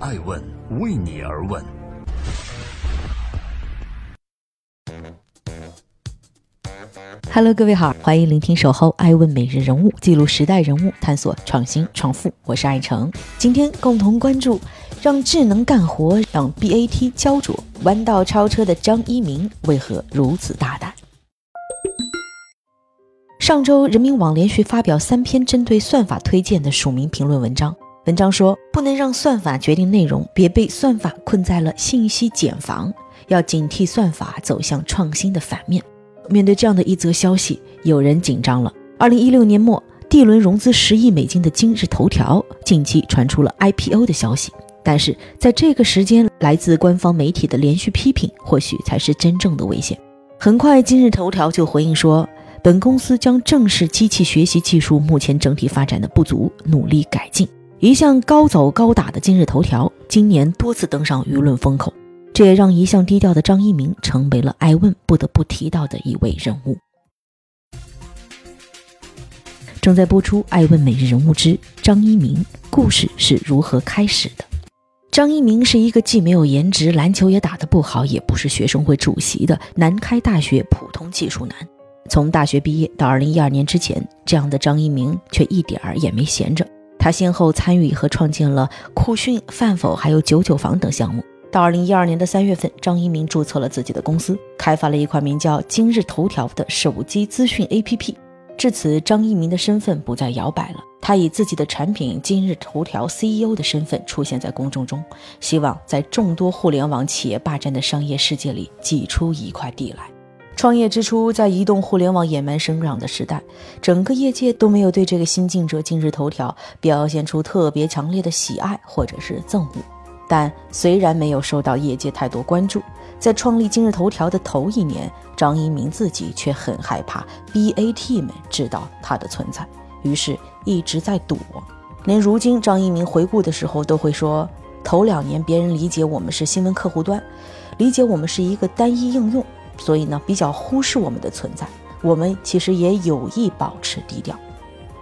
爱问为你而问。Hello，各位好，欢迎聆听《守候爱问每日人物》，记录时代人物，探索创新创富。我是爱成，今天共同关注让智能干活，让 BAT 焦灼，弯道超车的张一鸣为何如此大胆？上周，人民网连续发表三篇针对算法推荐的署名评论文章。文章说，不能让算法决定内容，别被算法困在了信息茧房，要警惕算法走向创新的反面。面对这样的一则消息，有人紧张了。二零一六年末，D 轮融资十亿美金的今日头条，近期传出了 IPO 的消息。但是在这个时间，来自官方媒体的连续批评，或许才是真正的危险。很快，今日头条就回应说，本公司将正视机器学习技术目前整体发展的不足，努力改进。一向高走高打的今日头条，今年多次登上舆论风口。这也让一向低调的张一鸣成为了爱问不得不提到的一位人物。正在播出《爱问每日人物之张一鸣故事是如何开始的》。张一鸣是一个既没有颜值、篮球也打得不好，也不是学生会主席的南开大学普通技术男。从大学毕业到二零一二年之前，这样的张一鸣却一点儿也没闲着。他先后参与和创建了酷讯、饭否还有九九房等项目。到二零一二年的三月份，张一鸣注册了自己的公司，开发了一款名叫今日头条的手机资讯 APP。至此，张一鸣的身份不再摇摆了，他以自己的产品今日头条 CEO 的身份出现在公众中，希望在众多互联网企业霸占的商业世界里挤出一块地来。创业之初，在移动互联网野蛮生长的时代，整个业界都没有对这个新进者今日头条表现出特别强烈的喜爱或者是憎恶。但虽然没有受到业界太多关注，在创立今日头条的头一年，张一鸣自己却很害怕 BAT 们知道他的存在，于是一直在躲。连如今张一鸣回顾的时候都会说：“头两年别人理解我们是新闻客户端，理解我们是一个单一应用，所以呢比较忽视我们的存在。我们其实也有意保持低调。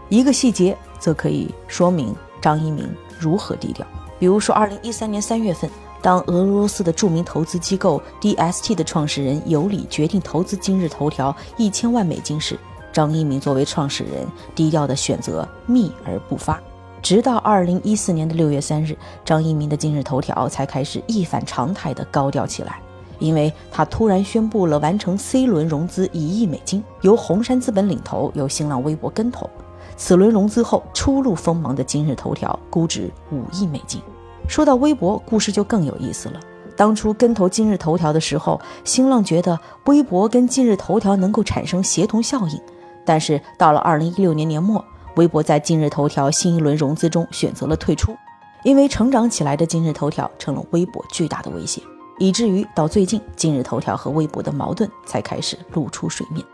一个细节则可以说明张一鸣如何低调。”比如说，二零一三年三月份，当俄罗斯的著名投资机构 DST 的创始人尤里决定投资今日头条一千万美金时，张一鸣作为创始人，低调的选择秘而不发。直到二零一四年的六月三日，张一鸣的今日头条才开始一反常态的高调起来，因为他突然宣布了完成 C 轮融资一亿美金，由红杉资本领投，由新浪微博跟投。此轮融资后初露锋芒的今日头条估值五亿美金。说到微博，故事就更有意思了。当初跟投今日头条的时候，新浪觉得微博跟今日头条能够产生协同效应。但是到了二零一六年年末，微博在今日头条新一轮融资中选择了退出，因为成长起来的今日头条成了微博巨大的威胁，以至于到最近，今日头条和微博的矛盾才开始露出水面。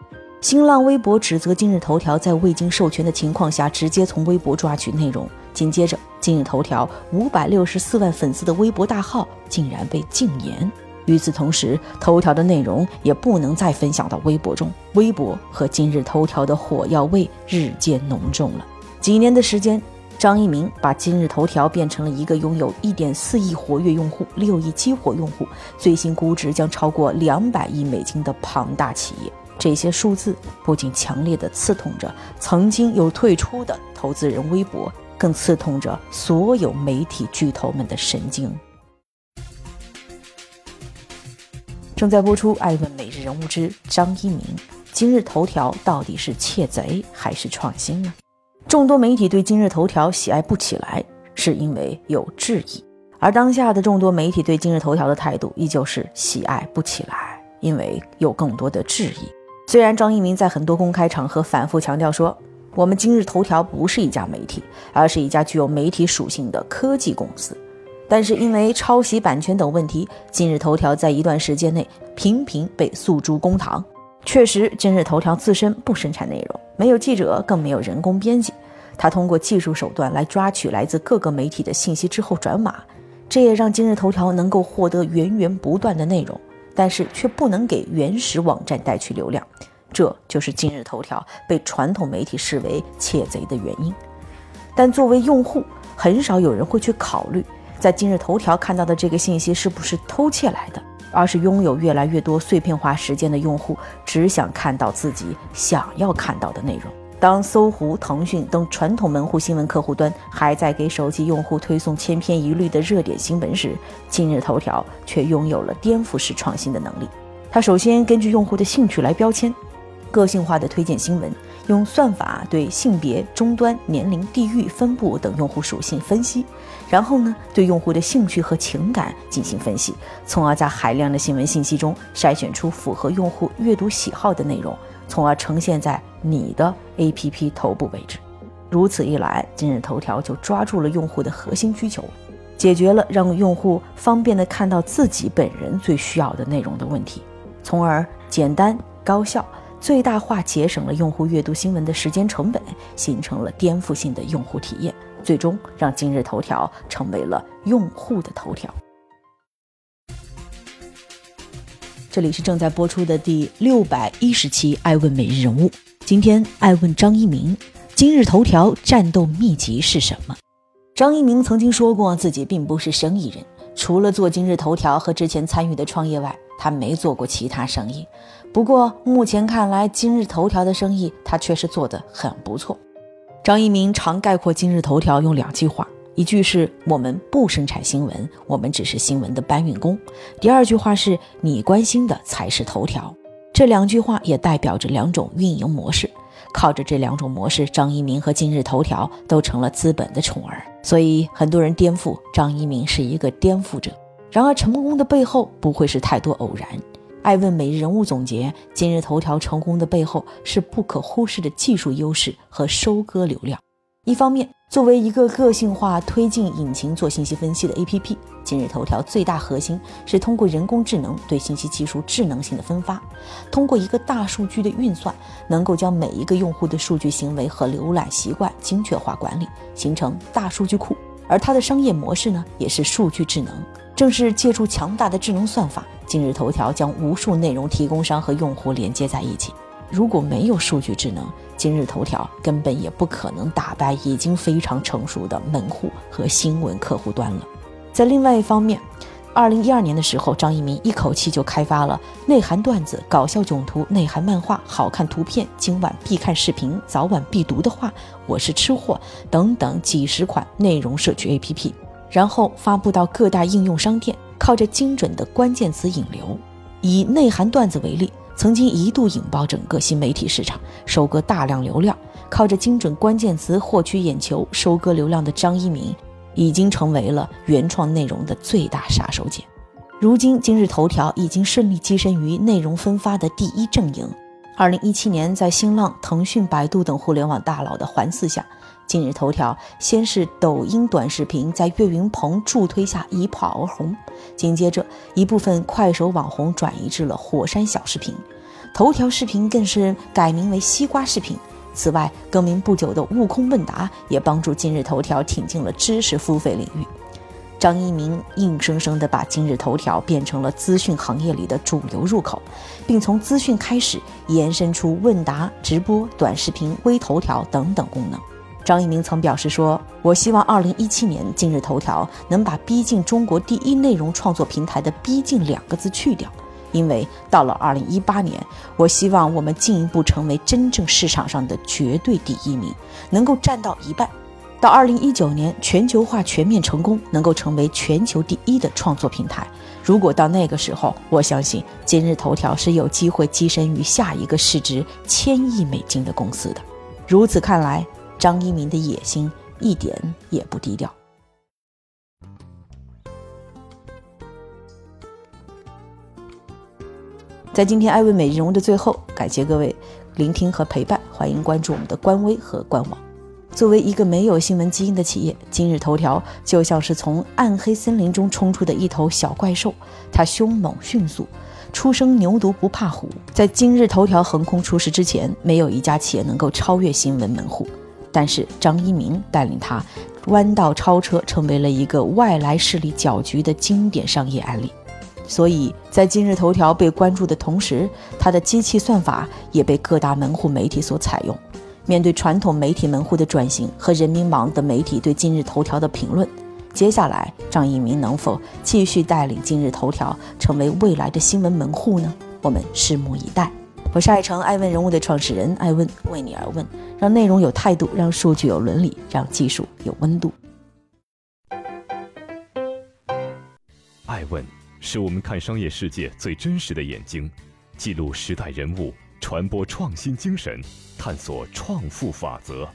新浪微博指责今日头条在未经授权的情况下直接从微博抓取内容，紧接着今日头条五百六十四万粉丝的微博大号竟然被禁言。与此同时，头条的内容也不能再分享到微博中，微博和今日头条的火药味日渐浓重了。几年的时间，张一鸣把今日头条变成了一个拥有一点四亿活跃用户、六亿激活用户、最新估值将超过两百亿美金的庞大企业。这些数字不仅强烈的刺痛着曾经有退出的投资人微博，更刺痛着所有媒体巨头们的神经。正在播出《爱问每日人物之张一鸣》，今日头条到底是窃贼还是创新呢？众多媒体对今日头条喜爱不起来，是因为有质疑；而当下的众多媒体对今日头条的态度依旧是喜爱不起来，因为有更多的质疑。虽然张一鸣在很多公开场合反复强调说，我们今日头条不是一家媒体，而是一家具有媒体属性的科技公司，但是因为抄袭版权等问题，今日头条在一段时间内频频被诉诸公堂。确实，今日头条自身不生产内容，没有记者，更没有人工编辑，他通过技术手段来抓取来自各个媒体的信息之后转码，这也让今日头条能够获得源源不断的内容。但是却不能给原始网站带去流量，这就是今日头条被传统媒体视为窃贼的原因。但作为用户，很少有人会去考虑，在今日头条看到的这个信息是不是偷窃来的，而是拥有越来越多碎片化时间的用户只想看到自己想要看到的内容。当搜狐、腾讯等传统门户新闻客户端还在给手机用户推送千篇一律的热点新闻时，今日头条却拥有了颠覆式创新的能力。它首先根据用户的兴趣来标签，个性化的推荐新闻，用算法对性别、终端、年龄、地域分布等用户属性分析，然后呢，对用户的兴趣和情感进行分析，从而在海量的新闻信息中筛选出符合用户阅读喜好的内容。从而呈现在你的 APP 头部位置，如此一来，今日头条就抓住了用户的核心需求，解决了让用户方便的看到自己本人最需要的内容的问题，从而简单高效、最大化节省了用户阅读新闻的时间成本，形成了颠覆性的用户体验，最终让今日头条成为了用户的头条。这里是正在播出的第六百一十期《爱问每日人物》。今天爱问张一鸣，今日头条战斗秘籍是什么？张一鸣曾经说过，自己并不是生意人，除了做今日头条和之前参与的创业外，他没做过其他生意。不过目前看来，今日头条的生意他确实做得很不错。张一鸣常概括今日头条用两句话。一句是我们不生产新闻，我们只是新闻的搬运工。第二句话是你关心的才是头条。这两句话也代表着两种运营模式。靠着这两种模式，张一鸣和今日头条都成了资本的宠儿。所以很多人颠覆张一鸣是一个颠覆者。然而成功的背后不会是太多偶然。爱问每日人物总结：今日头条成功的背后是不可忽视的技术优势和收割流量。一方面，作为一个个性化推进引擎做信息分析的 APP，今日头条最大核心是通过人工智能对信息技术智能性的分发，通过一个大数据的运算，能够将每一个用户的数据行为和浏览习惯精确化管理，形成大数据库。而它的商业模式呢，也是数据智能。正是借助强大的智能算法，今日头条将无数内容提供商和用户连接在一起。如果没有数据智能，今日头条根本也不可能打败已经非常成熟的门户和新闻客户端了。在另外一方面，二零一二年的时候，张一鸣一口气就开发了内涵段子、搞笑囧图、内涵漫画、好看图片、今晚必看视频、早晚必读的话、我是吃货等等几十款内容社区 APP，然后发布到各大应用商店，靠着精准的关键词引流。以内涵段子为例。曾经一度引爆整个新媒体市场，收割大量流量，靠着精准关键词获取眼球、收割流量的张一鸣，已经成为了原创内容的最大杀手锏。如今，今日头条已经顺利跻身于内容分发的第一阵营。二零一七年，在新浪、腾讯、百度等互联网大佬的环伺下。今日头条先是抖音短视频在岳云鹏助推下一炮而红，紧接着一部分快手网红转移至了火山小视频，头条视频更是改名为西瓜视频。此外，更名不久的悟空问答也帮助今日头条挺进了知识付费领域。张一鸣硬生生地把今日头条变成了资讯行业里的主流入口，并从资讯开始延伸出问答、直播、短视频、微头条等等功能。张一鸣曾表示说：“我希望2017年今日头条能把逼近中国第一内容创作平台的‘逼近’两个字去掉，因为到了2018年，我希望我们进一步成为真正市场上的绝对第一名，能够占到一半。到2019年全球化全面成功，能够成为全球第一的创作平台。如果到那个时候，我相信今日头条是有机会跻身于下一个市值千亿美金的公司的。如此看来。”张一鸣的野心一点也不低调。在今天艾问美容的最后，感谢各位聆听和陪伴，欢迎关注我们的官微和官网。作为一个没有新闻基因的企业，今日头条就像是从暗黑森林中冲出的一头小怪兽，它凶猛迅速，初生牛犊不怕虎。在今日头条横空出世之前，没有一家企业能够超越新闻门户。但是张一鸣带领他弯道超车，成为了一个外来势力搅局的经典商业案例。所以在今日头条被关注的同时，它的机器算法也被各大门户媒体所采用。面对传统媒体门户的转型和人民网等媒体对今日头条的评论，接下来，张一鸣能否继续带领今日头条成为未来的新闻门户呢？我们拭目以待。我是爱成爱问人物的创始人爱问，为你而问，让内容有态度，让数据有伦理，让技术有温度。爱问是我们看商业世界最真实的眼睛，记录时代人物，传播创新精神，探索创富法则。